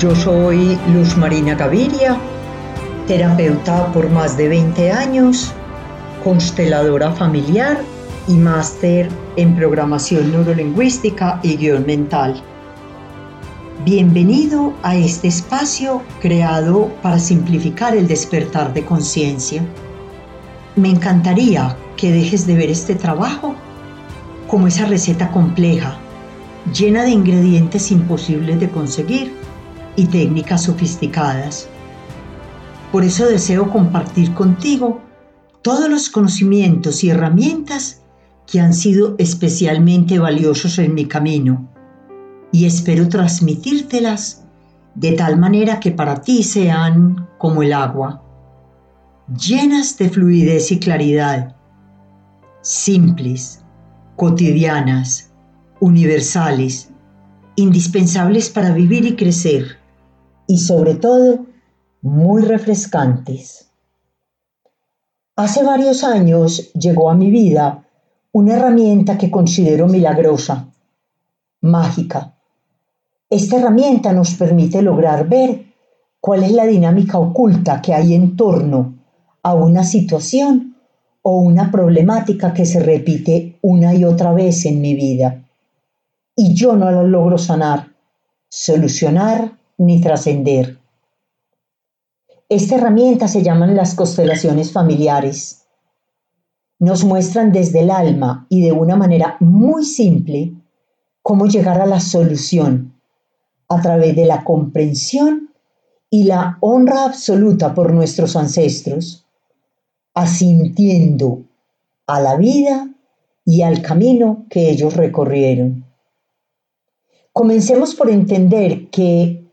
Yo soy Luz Marina Gaviria, terapeuta por más de 20 años, consteladora familiar y máster en programación neurolingüística y guion mental. Bienvenido a este espacio creado para simplificar el despertar de conciencia. Me encantaría que dejes de ver este trabajo como esa receta compleja, llena de ingredientes imposibles de conseguir y técnicas sofisticadas. Por eso deseo compartir contigo todos los conocimientos y herramientas que han sido especialmente valiosos en mi camino y espero transmitírtelas de tal manera que para ti sean como el agua, llenas de fluidez y claridad, simples, cotidianas, universales, indispensables para vivir y crecer, y sobre todo, muy refrescantes. Hace varios años llegó a mi vida una herramienta que considero milagrosa, mágica, esta herramienta nos permite lograr ver cuál es la dinámica oculta que hay en torno a una situación o una problemática que se repite una y otra vez en mi vida. Y yo no la logro sanar, solucionar ni trascender. Esta herramienta se llaman las constelaciones familiares. Nos muestran desde el alma y de una manera muy simple cómo llegar a la solución a través de la comprensión y la honra absoluta por nuestros ancestros, asintiendo a la vida y al camino que ellos recorrieron. Comencemos por entender que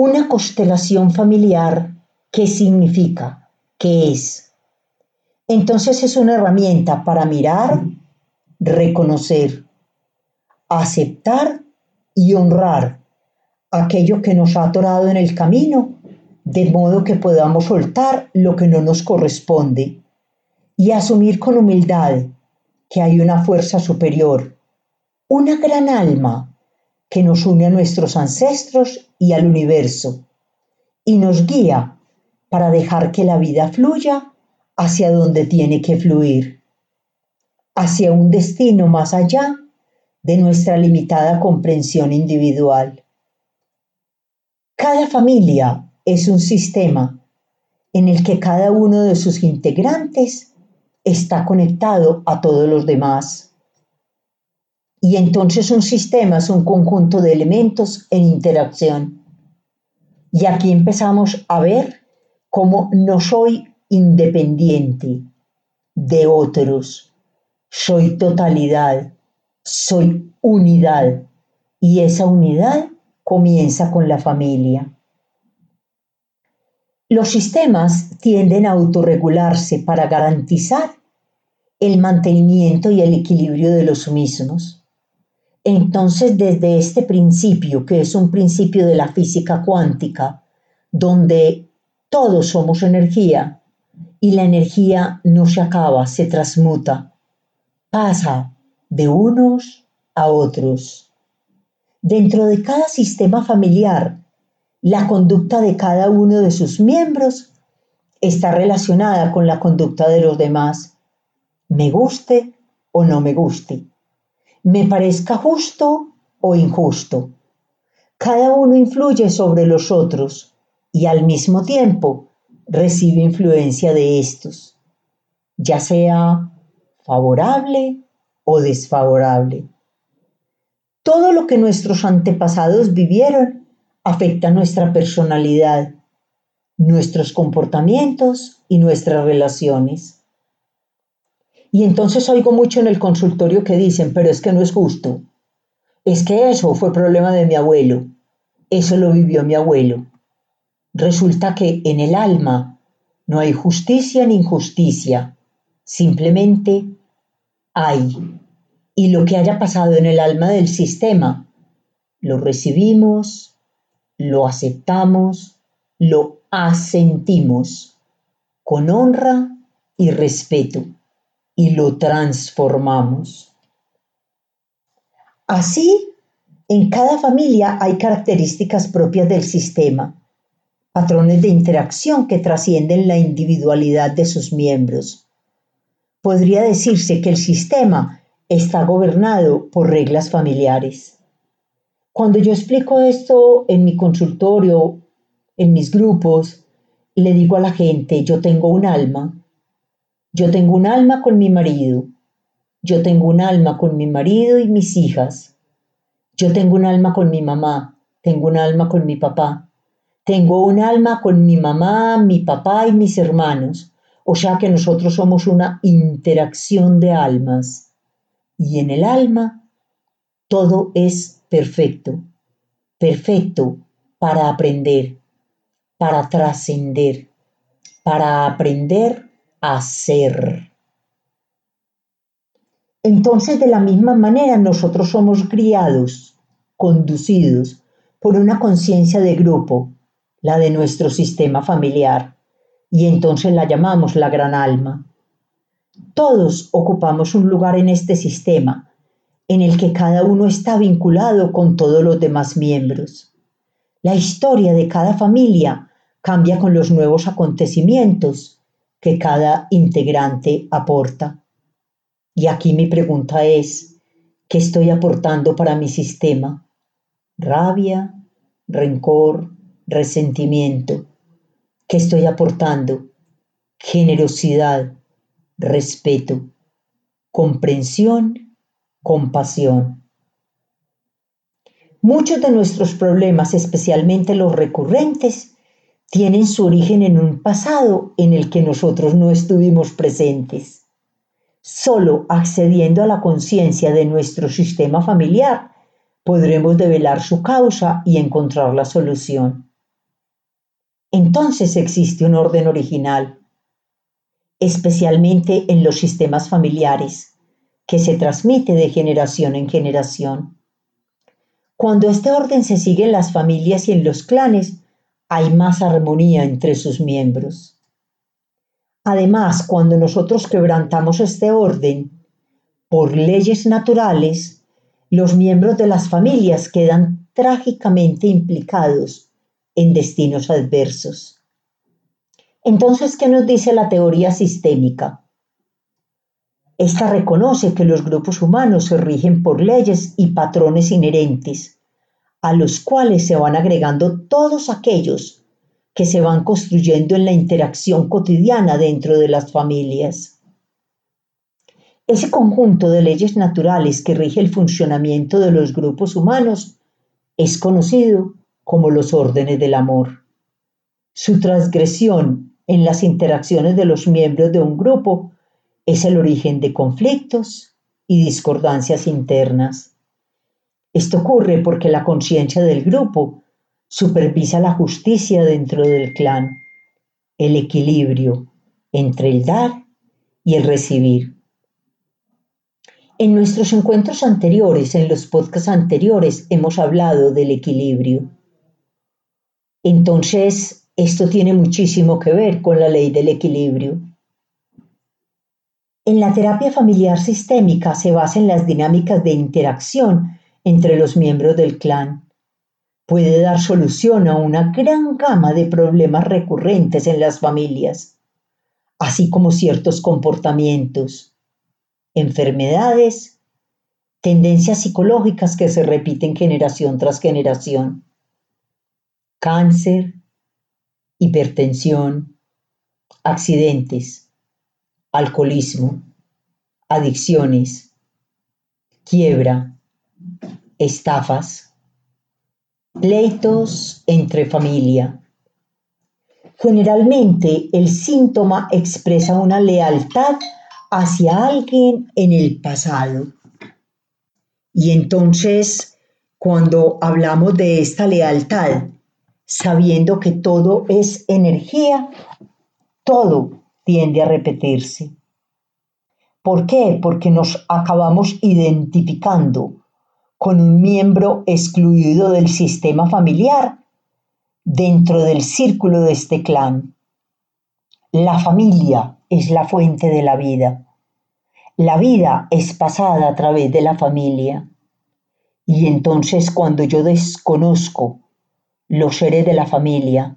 una constelación familiar, ¿qué significa? ¿Qué es? Entonces es una herramienta para mirar, reconocer, aceptar y honrar aquello que nos ha atorado en el camino, de modo que podamos soltar lo que no nos corresponde y asumir con humildad que hay una fuerza superior, una gran alma que nos une a nuestros ancestros y al universo y nos guía para dejar que la vida fluya hacia donde tiene que fluir, hacia un destino más allá de nuestra limitada comprensión individual. Cada familia es un sistema en el que cada uno de sus integrantes está conectado a todos los demás. Y entonces un sistema es un conjunto de elementos en interacción. Y aquí empezamos a ver cómo no soy independiente de otros, soy totalidad, soy unidad y esa unidad comienza con la familia. Los sistemas tienden a autorregularse para garantizar el mantenimiento y el equilibrio de los mismos. Entonces, desde este principio, que es un principio de la física cuántica, donde todos somos energía y la energía no se acaba, se transmuta, pasa de unos a otros. Dentro de cada sistema familiar, la conducta de cada uno de sus miembros está relacionada con la conducta de los demás, me guste o no me guste, me parezca justo o injusto. Cada uno influye sobre los otros y al mismo tiempo recibe influencia de estos, ya sea favorable o desfavorable. Todo lo que nuestros antepasados vivieron afecta nuestra personalidad, nuestros comportamientos y nuestras relaciones. Y entonces oigo mucho en el consultorio que dicen, pero es que no es justo. Es que eso fue problema de mi abuelo. Eso lo vivió mi abuelo. Resulta que en el alma no hay justicia ni injusticia. Simplemente hay y lo que haya pasado en el alma del sistema, lo recibimos, lo aceptamos, lo asentimos con honra y respeto y lo transformamos. Así En cada familia hay características propias del sistema, patrones de interacción que trascienden la individualidad de sus miembros. Podría decirse que el sistema está gobernado por reglas familiares. Cuando yo explico esto en mi consultorio, en mis grupos, le digo a la gente, yo tengo un alma, yo tengo un alma con mi marido, yo tengo un alma con mi marido y mis hijas, yo tengo un alma con mi mamá, tengo un alma con mi papá, tengo un alma con mi mamá, mi papá y mis hermanos, o sea que nosotros somos una interacción de almas. Y en el alma todo es perfecto, perfecto para aprender, para trascender, para aprender a ser. Entonces, de la misma manera, nosotros somos criados, conducidos por una conciencia de grupo, la de nuestro sistema familiar, y entonces la llamamos la gran alma. Todos ocupamos un lugar en este sistema, en el que cada uno está vinculado con todos los demás miembros. La historia de cada familia cambia con los nuevos acontecimientos que cada integrante aporta. Y aquí mi pregunta es, ¿qué estoy aportando para mi sistema? Rabia, rencor, resentimiento. ¿Qué estoy aportando? Generosidad, respeto, comprensión, compasión. Muchos de nuestros problemas, especialmente los recurrentes, tienen su origen en un pasado en el que nosotros no estuvimos presentes. Solo accediendo a la conciencia de nuestro sistema familiar podremos develar su causa y encontrar la solución. Entonces existe un orden original, especialmente en los sistemas familiares, que se transmite de generación en generación. Cuando este orden se sigue en las familias y en los clanes, hay más armonía entre sus miembros. Además, cuando nosotros quebrantamos este orden, por leyes naturales, los miembros de las familias quedan trágicamente implicados en destinos adversos. Entonces, ¿qué nos dice la teoría sistémica? Esta reconoce que los grupos humanos se rigen por leyes y patrones inherentes a los cuales se van agregando todos aquellos que se van construyendo en la interacción cotidiana dentro de las familias. Ese conjunto de leyes naturales que rige el funcionamiento de los grupos humanos es conocido como los órdenes del amor. Su transgresión en las interacciones de los miembros de un grupo es el origen de conflictos y discordancias internas. Esto ocurre porque la conciencia del grupo supervisa la justicia dentro del clan, el equilibrio entre el dar y el recibir. En nuestros encuentros anteriores, en los podcasts anteriores, hemos hablado del equilibrio. Entonces, esto tiene muchísimo que ver con la ley del equilibrio. En la terapia familiar sistémica se basa en las dinámicas de interacción entre los miembros del clan. Puede dar solución a una gran gama de problemas recurrentes en las familias, así como ciertos comportamientos, enfermedades, tendencias psicológicas que se repiten generación tras generación, cáncer, hipertensión, accidentes, alcoholismo, adicciones, quiebra, estafas, pleitos entre familia. Generalmente el síntoma expresa una lealtad hacia alguien en el pasado. Y entonces, cuando hablamos de esta lealtad, sabiendo que todo es energía, todo tiende a repetirse. ¿Por qué? Porque nos acabamos identificando con un miembro excluido del sistema familiar dentro del círculo de este clan. La familia es la fuente de la vida. La vida es pasada a través de la familia. Y entonces cuando yo desconozco los seres de la familia,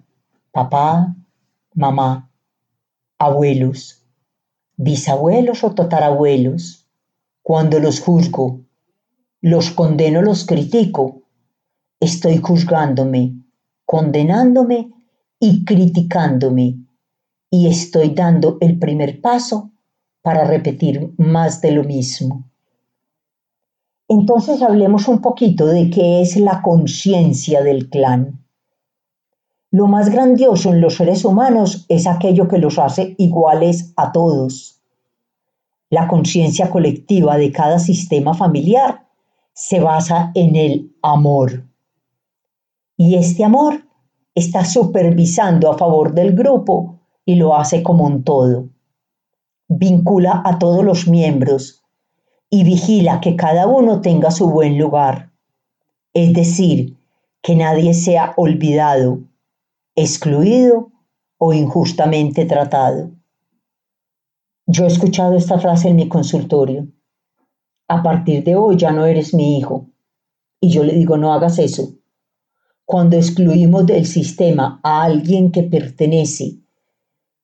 papá, mamá, abuelos, bisabuelos o tatarabuelos, cuando los juzgo, los condeno, los critico, estoy juzgándome, condenándome y criticándome y estoy dando el primer paso para repetir más de lo mismo. Entonces hablemos un poquito de qué es la conciencia del clan. Lo más grandioso en los seres humanos es aquello que los hace iguales a todos. La conciencia colectiva de cada sistema familiar se basa en el amor. Y este amor está supervisando a favor del grupo y lo hace como un todo. Vincula a todos los miembros y vigila que cada uno tenga su buen lugar. Es decir, que nadie sea olvidado, excluido o injustamente tratado. Yo he escuchado esta frase en mi consultorio. A partir de hoy ya no eres mi hijo. Y yo le digo, no hagas eso. Cuando excluimos del sistema a alguien que pertenece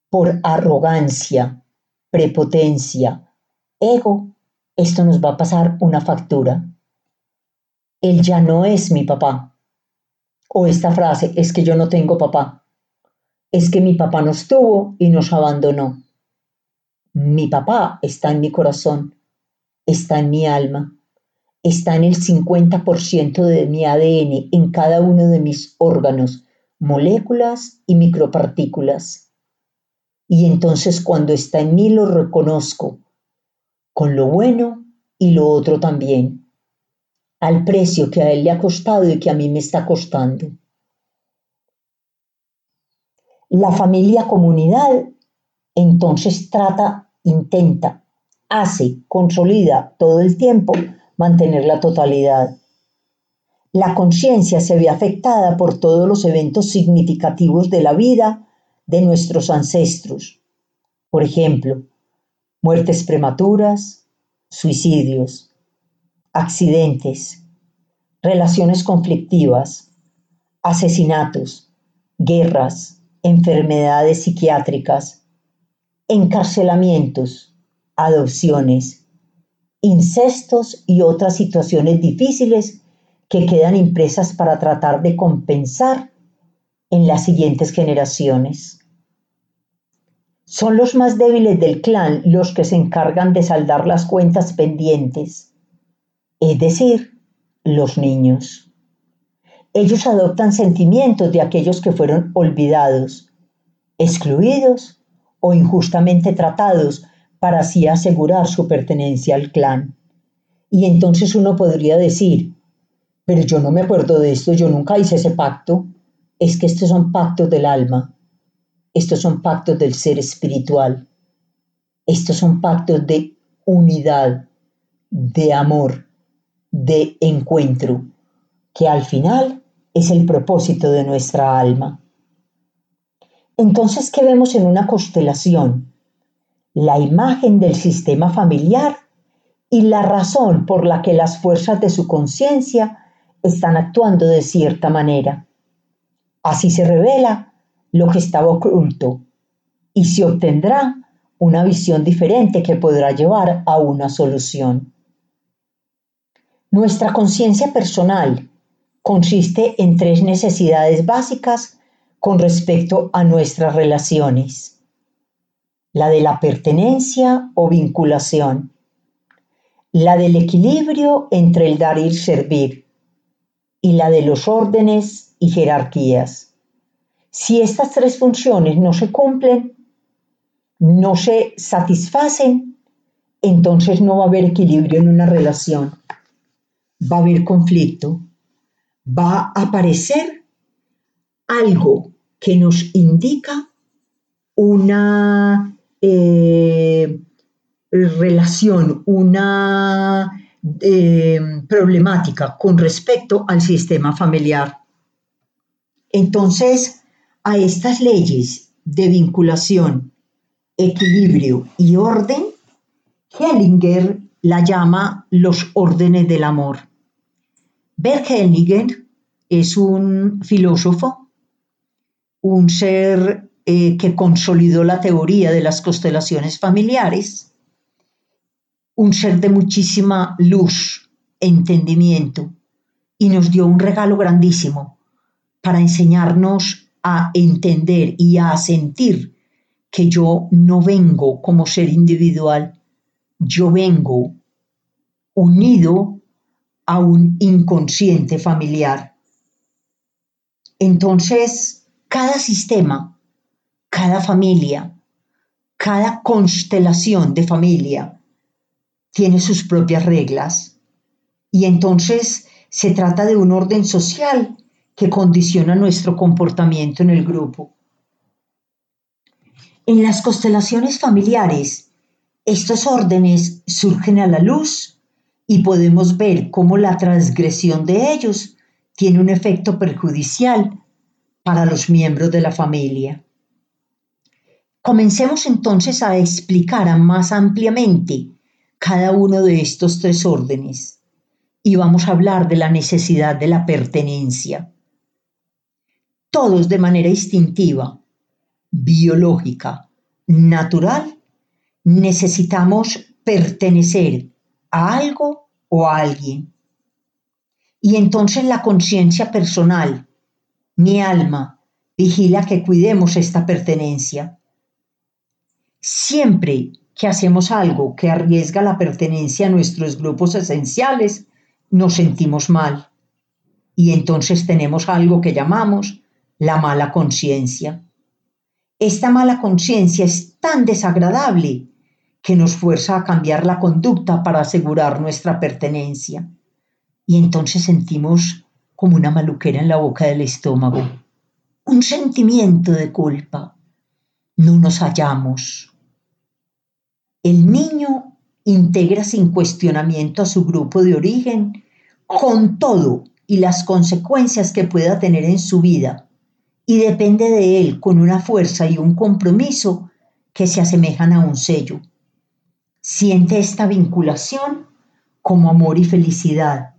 por arrogancia, prepotencia, ego, esto nos va a pasar una factura. Él ya no es mi papá. O esta frase, es que yo no tengo papá. Es que mi papá nos tuvo y nos abandonó. Mi papá está en mi corazón, está en mi alma, está en el 50% de mi ADN, en cada uno de mis órganos, moléculas y micropartículas y entonces cuando está en mí lo reconozco, con lo bueno y lo otro también, al precio que a él le ha costado y que a mí me está costando. La familia comunidad entonces trata, intenta, hace, consolida todo el tiempo mantener la totalidad. La conciencia se ve afectada por todos los eventos significativos de la vida de nuestros ancestros. Por ejemplo, muertes prematuras, suicidios, accidentes, relaciones conflictivas, asesinatos, guerras, enfermedades psiquiátricas, encarcelamientos, adopciones, incestos y otras situaciones difíciles que quedan impresas para tratar de compensar en las siguientes generaciones. Son los más débiles del clan los que se encargan de saldar las cuentas pendientes, es decir, los niños. Ellos adoptan sentimientos de aquellos que fueron olvidados, excluidos o injustamente tratados para así asegurar su pertenencia al clan. Y entonces uno podría decir, pero yo no me acuerdo de esto, yo nunca hice ese pacto. Es que estos son pactos del alma. Estos son pactos del ser espiritual. Estos son pactos de unidad, de amor, de encuentro, que al final es el propósito de nuestra alma. Entonces, ¿qué vemos en una constelación? La imagen del sistema familiar y la razón por la que las fuerzas de su conciencia están actuando de cierta manera. Así se revela lo que estaba oculto y se obtendrá una visión diferente que podrá llevar a una solución. Nuestra conciencia personal consiste en tres necesidades básicas con respecto a nuestras relaciones. La de la pertenencia o vinculación, la del equilibrio entre el dar y el servir y la de los órdenes y jerarquías. Si estas tres funciones no se cumplen, no se satisfacen, entonces no va a haber equilibrio en una relación. Va a haber conflicto. Va a aparecer algo que nos indica una eh, relación, una eh, problemática con respecto al sistema familiar. Entonces, a estas leyes de vinculación, equilibrio y orden, Hellinger la llama los órdenes del amor. Bert Hellinger es un filósofo, un ser eh, que consolidó la teoría de las constelaciones familiares, un ser de muchísima luz, entendimiento, y nos dio un regalo grandísimo para enseñarnos a entender y a sentir que yo no vengo como ser individual, yo vengo unido a un inconsciente familiar. Entonces, cada sistema, cada familia, cada constelación de familia tiene sus propias reglas. Y entonces se trata de un orden social que condiciona nuestro comportamiento en el grupo. En las constelaciones familiares, estos órdenes surgen a la luz y podemos ver cómo la transgresión de ellos tiene un efecto perjudicial para los miembros de la familia. Comencemos entonces a explicar más ampliamente cada uno de estos tres órdenes y vamos a hablar de la necesidad de la pertenencia. Todos de manera instintiva, biológica, natural, necesitamos pertenecer a algo o a alguien. Y entonces la conciencia personal, mi alma, vigila que cuidemos esta pertenencia. Siempre que hacemos algo que arriesga la pertenencia a nuestros grupos esenciales, nos sentimos mal. Y entonces tenemos algo que llamamos la mala conciencia. Esta mala conciencia es tan desagradable que nos fuerza a cambiar la conducta para asegurar nuestra pertenencia. Y entonces sentimos como una maluquera en la boca del estómago, un sentimiento de culpa. No nos hallamos. El niño integra sin cuestionamiento a su grupo de origen con todo y las consecuencias que pueda tener en su vida y depende de él con una fuerza y un compromiso que se asemejan a un sello. Siente esta vinculación como amor y felicidad,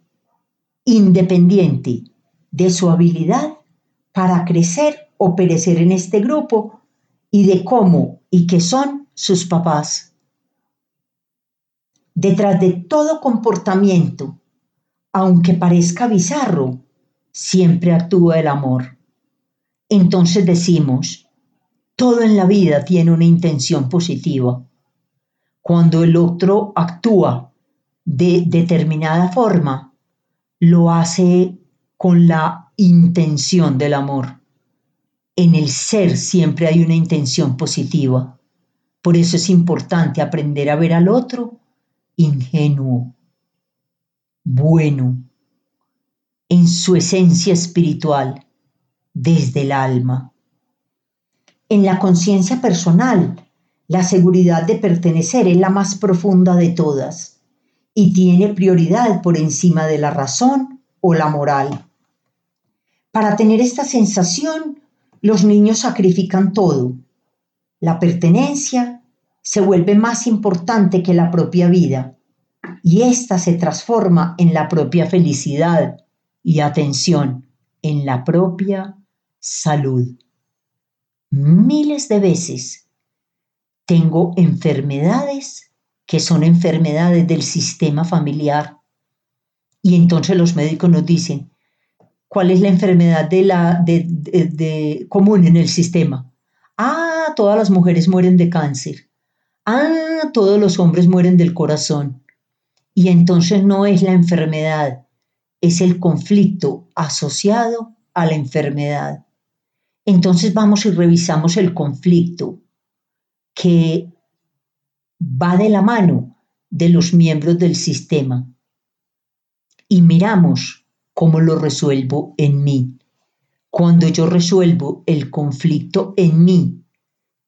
independiente de su habilidad para crecer o perecer en este grupo y de cómo y qué son sus papás. Detrás de todo comportamiento, aunque parezca bizarro, siempre actúa el amor. Entonces decimos, todo en la vida tiene una intención positiva. Cuando el otro actúa de determinada forma, lo hace con la intención del amor. En el ser siempre hay una intención positiva. Por eso es importante aprender a ver al otro ingenuo, bueno, en su esencia espiritual, desde el alma. En la conciencia personal, la seguridad de pertenecer es la más profunda de todas y tiene prioridad por encima de la razón o la moral. Para tener esta sensación, los niños sacrifican todo. La pertenencia, se vuelve más importante que la propia vida y ésta se transforma en la propia felicidad y atención, en la propia salud. Miles de veces tengo enfermedades que son enfermedades del sistema familiar y entonces los médicos nos dicen, ¿cuál es la enfermedad de la, de, común en el sistema? Ah, todas las mujeres mueren de cáncer ah, todos los hombres mueren del corazón. Y entonces no es la enfermedad, es el conflicto asociado a la enfermedad. Entonces vamos y revisamos el conflicto que va de la mano de los miembros del sistema y miramos cómo lo resuelvo en mí. Cuando yo resuelvo el conflicto en mí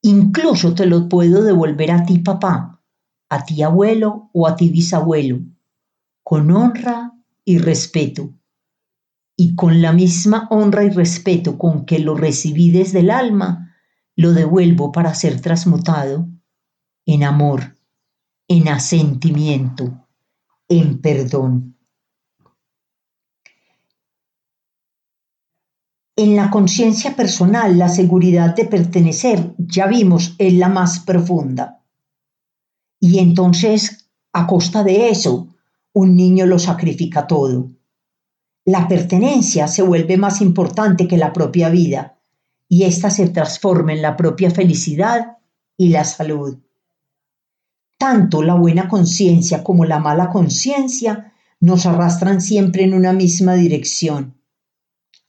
Incluso te lo puedo devolver a ti papá, a ti abuelo o a ti bisabuelo, con honra y respeto. Y con la misma honra y respeto con que lo recibí desde el alma, lo devuelvo para ser transmutado en amor, en asentimiento, en perdón. En la conciencia personal, la seguridad de pertenecer, ya vimos, es la más profunda. Y entonces, a costa de eso, un niño lo sacrifica todo. La pertenencia se vuelve más importante que la propia vida y ésta se transforma en la propia felicidad y la salud. Tanto la buena conciencia como la mala conciencia nos arrastran siempre en una misma dirección,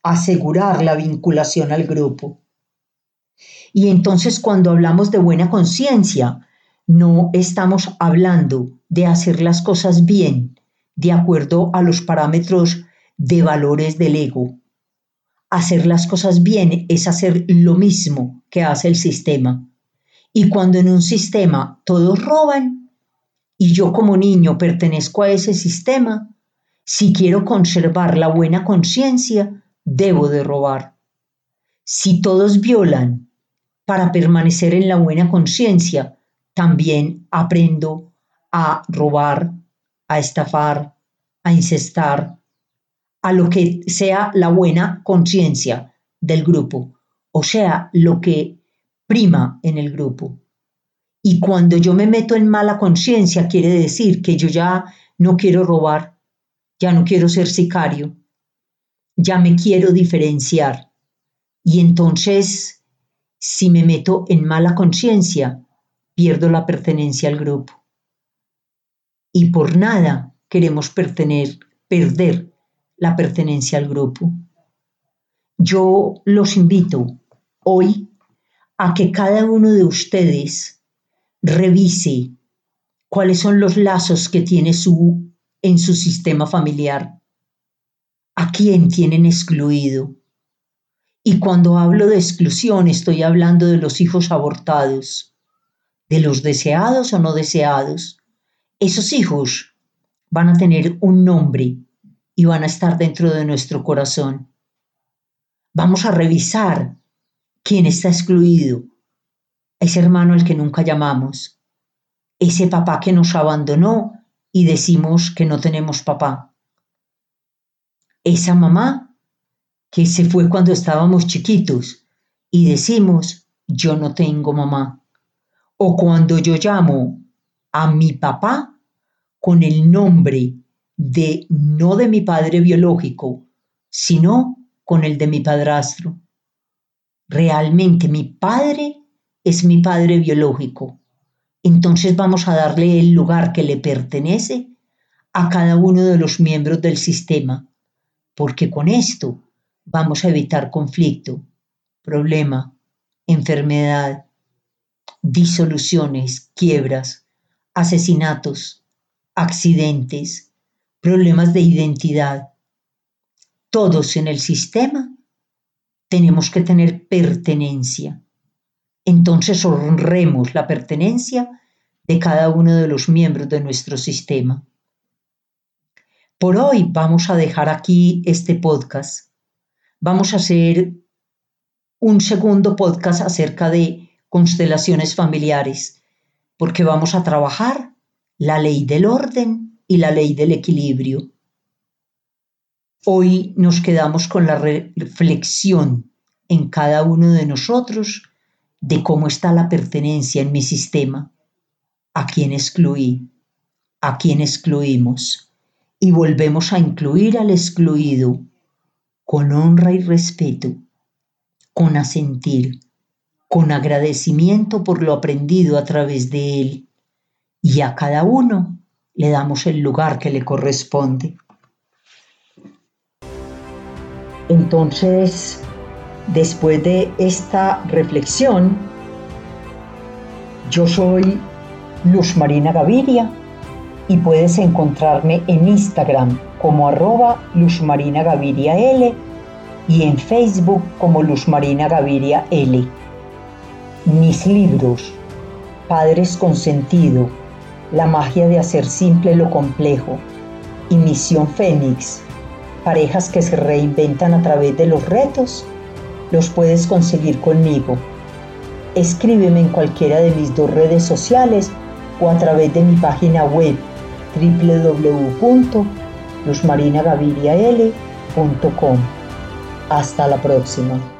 asegurar la vinculación al grupo. Y entonces cuando hablamos de buena conciencia, no estamos hablando de hacer las cosas bien, de acuerdo a los parámetros de valores del ego. Hacer las cosas bien es hacer lo mismo que hace el sistema. Y cuando en un sistema todos roban, y yo como niño pertenezco a ese sistema, si quiero conservar la buena conciencia, debo de robar. Si todos violan para permanecer en la buena conciencia, también aprendo a robar, a estafar, a incestar, a lo que sea la buena conciencia del grupo, o sea, lo que prima en el grupo. Y cuando yo me meto en mala conciencia, quiere decir que yo ya no quiero robar, ya no quiero ser sicario, ya me quiero diferenciar. Y entonces, si me meto en mala conciencia, pierdo la pertenencia al grupo. Y por nada queremos perder la pertenencia al grupo. Yo los invito hoy a que cada uno de ustedes revise cuáles son los lazos que tiene su, en su sistema familiar, a quién tienen excluido. Y cuando hablo de exclusión estoy hablando de los hijos abortados, de los deseados o no deseados. Esos hijos van a tener un nombre y van a estar dentro de nuestro corazón. Vamos a revisar quién está excluido, ese hermano al que nunca llamamos, ese papá que nos abandonó y decimos que no tenemos papá, esa mamá que se fue cuando estábamos chiquitos y decimos yo no tengo mamá, o cuando yo llamo a mi papá con el nombre de no de mi padre biológico, sino con el de mi padrastro. Realmente mi padre es mi padre biológico. Entonces vamos a darle el lugar que le pertenece a cada uno de los miembros del sistema, porque con esto vamos a evitar conflicto, problema, enfermedad, disoluciones, quiebras, asesinatos, accidentes, problemas de identidad. Todos en el sistema tenemos que tener pertenencia entonces honremos la pertenencia de cada uno de los miembros de nuestro sistema. Por hoy vamos a dejar aquí este podcast. Vamos a hacer un segundo podcast acerca de constelaciones familiares, porque vamos a trabajar la ley del orden y la ley del equilibrio. Hoy nos quedamos con la reflexión en cada uno de nosotros de cómo está la pertenencia en mi sistema, a quién excluí, a quién excluimos, y volvemos a incluir al excluido con honra y respeto, con asentir, con agradecimiento por lo aprendido a través de él, y a cada uno le damos el lugar que le corresponde. Entonces, Después de esta reflexión, yo soy Luz Marina Gaviria y puedes encontrarme en Instagram como arroba Luz Marina Gaviria L y en Facebook como Luz Gaviria L. Mis libros, Padres con Sentido, La magia de hacer simple lo complejo y Misión Fénix, parejas que se reinventan a través de los retos, los puedes conseguir conmigo. Escríbeme en cualquiera de mis dos redes sociales o a través de mi página web www.luzmarinagavirial.com. Hasta la próxima.